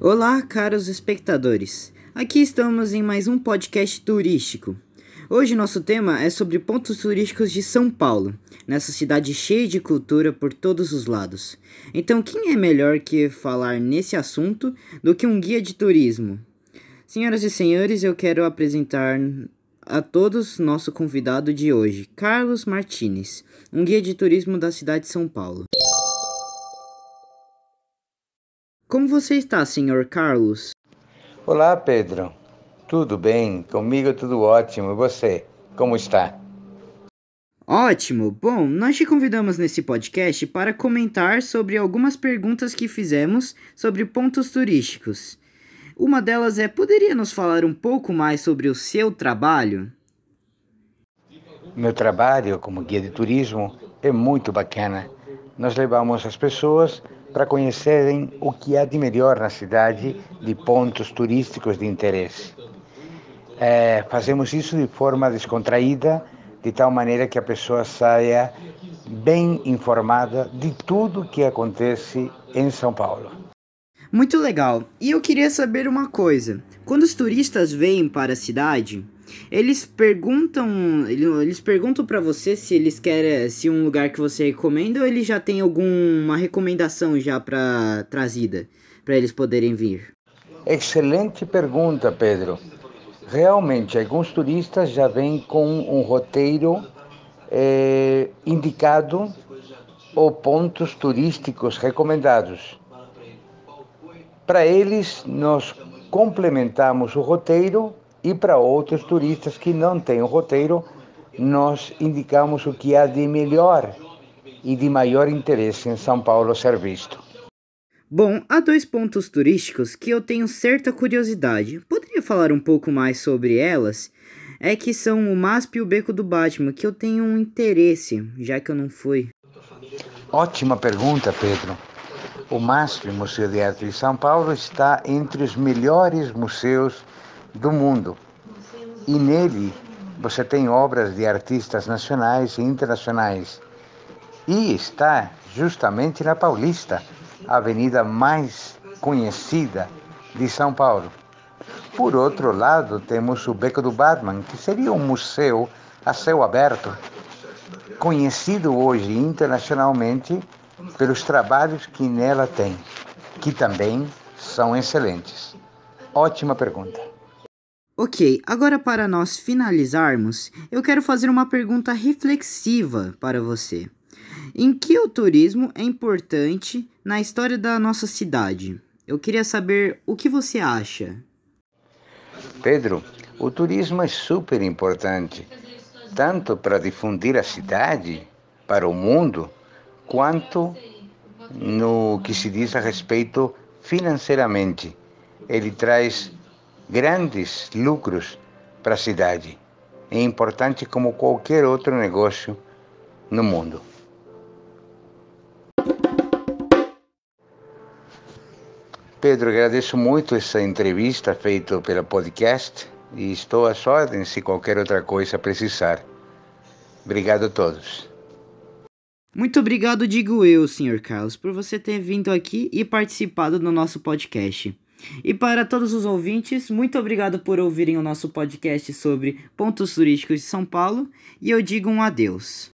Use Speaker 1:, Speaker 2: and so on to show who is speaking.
Speaker 1: Olá, caros espectadores. Aqui estamos em mais um podcast turístico. Hoje nosso tema é sobre pontos turísticos de São Paulo, nessa cidade cheia de cultura por todos os lados. Então, quem é melhor que falar nesse assunto do que um guia de turismo? Senhoras e senhores, eu quero apresentar a todos nosso convidado de hoje, Carlos Martinez, um guia de turismo da cidade de São Paulo. Como você está, senhor Carlos?
Speaker 2: Olá, Pedro. Tudo bem? Comigo tudo ótimo. E você? Como está?
Speaker 1: Ótimo! Bom, nós te convidamos nesse podcast para comentar sobre algumas perguntas que fizemos sobre pontos turísticos. Uma delas é: poderia nos falar um pouco mais sobre o seu trabalho?
Speaker 2: Meu trabalho como guia de turismo é muito bacana. Nós levamos as pessoas para conhecerem o que há de melhor na cidade de pontos turísticos de interesse. É, fazemos isso de forma descontraída, de tal maneira que a pessoa saia bem informada de tudo que acontece em São Paulo.
Speaker 1: Muito legal. E eu queria saber uma coisa: quando os turistas vêm para a cidade, eles perguntam, eles perguntam para você se eles querem, se um lugar que você recomenda ou ele já tem alguma recomendação já para trazida para eles poderem vir.
Speaker 2: Excelente pergunta, Pedro. Realmente, alguns turistas já vêm com um roteiro é, indicado ou pontos turísticos recomendados. Para eles, nós complementamos o roteiro e para outros turistas que não têm o roteiro, nós indicamos o que há de melhor e de maior interesse em São Paulo ser visto.
Speaker 1: Bom, há dois pontos turísticos que eu tenho certa curiosidade. Poderia falar um pouco mais sobre elas? É que são o MASP e o Beco do Batman, que eu tenho um interesse, já que eu não fui.
Speaker 2: Ótima pergunta, Pedro. O MASP, Museu de Arte de São Paulo, está entre os melhores museus do mundo. E nele você tem obras de artistas nacionais e internacionais. E está justamente na Paulista, a avenida mais conhecida de São Paulo. Por outro lado, temos o Beco do Batman, que seria um museu a céu aberto, conhecido hoje internacionalmente pelos trabalhos que nela tem, que também são excelentes. Ótima pergunta.
Speaker 1: Ok, agora para nós finalizarmos, eu quero fazer uma pergunta reflexiva para você. Em que o turismo é importante na história da nossa cidade? Eu queria saber o que você acha.
Speaker 2: Pedro, o turismo é super importante, tanto para difundir a cidade para o mundo, quanto no que se diz a respeito financeiramente. Ele traz grandes lucros para a cidade. É importante como qualquer outro negócio no mundo. Pedro, agradeço muito essa entrevista feita pelo podcast e estou às ordens se qualquer outra coisa precisar. Obrigado a todos.
Speaker 1: Muito obrigado, digo eu, Sr. Carlos, por você ter vindo aqui e participado do nosso podcast. E para todos os ouvintes, muito obrigado por ouvirem o nosso podcast sobre pontos turísticos de São Paulo e eu digo um adeus.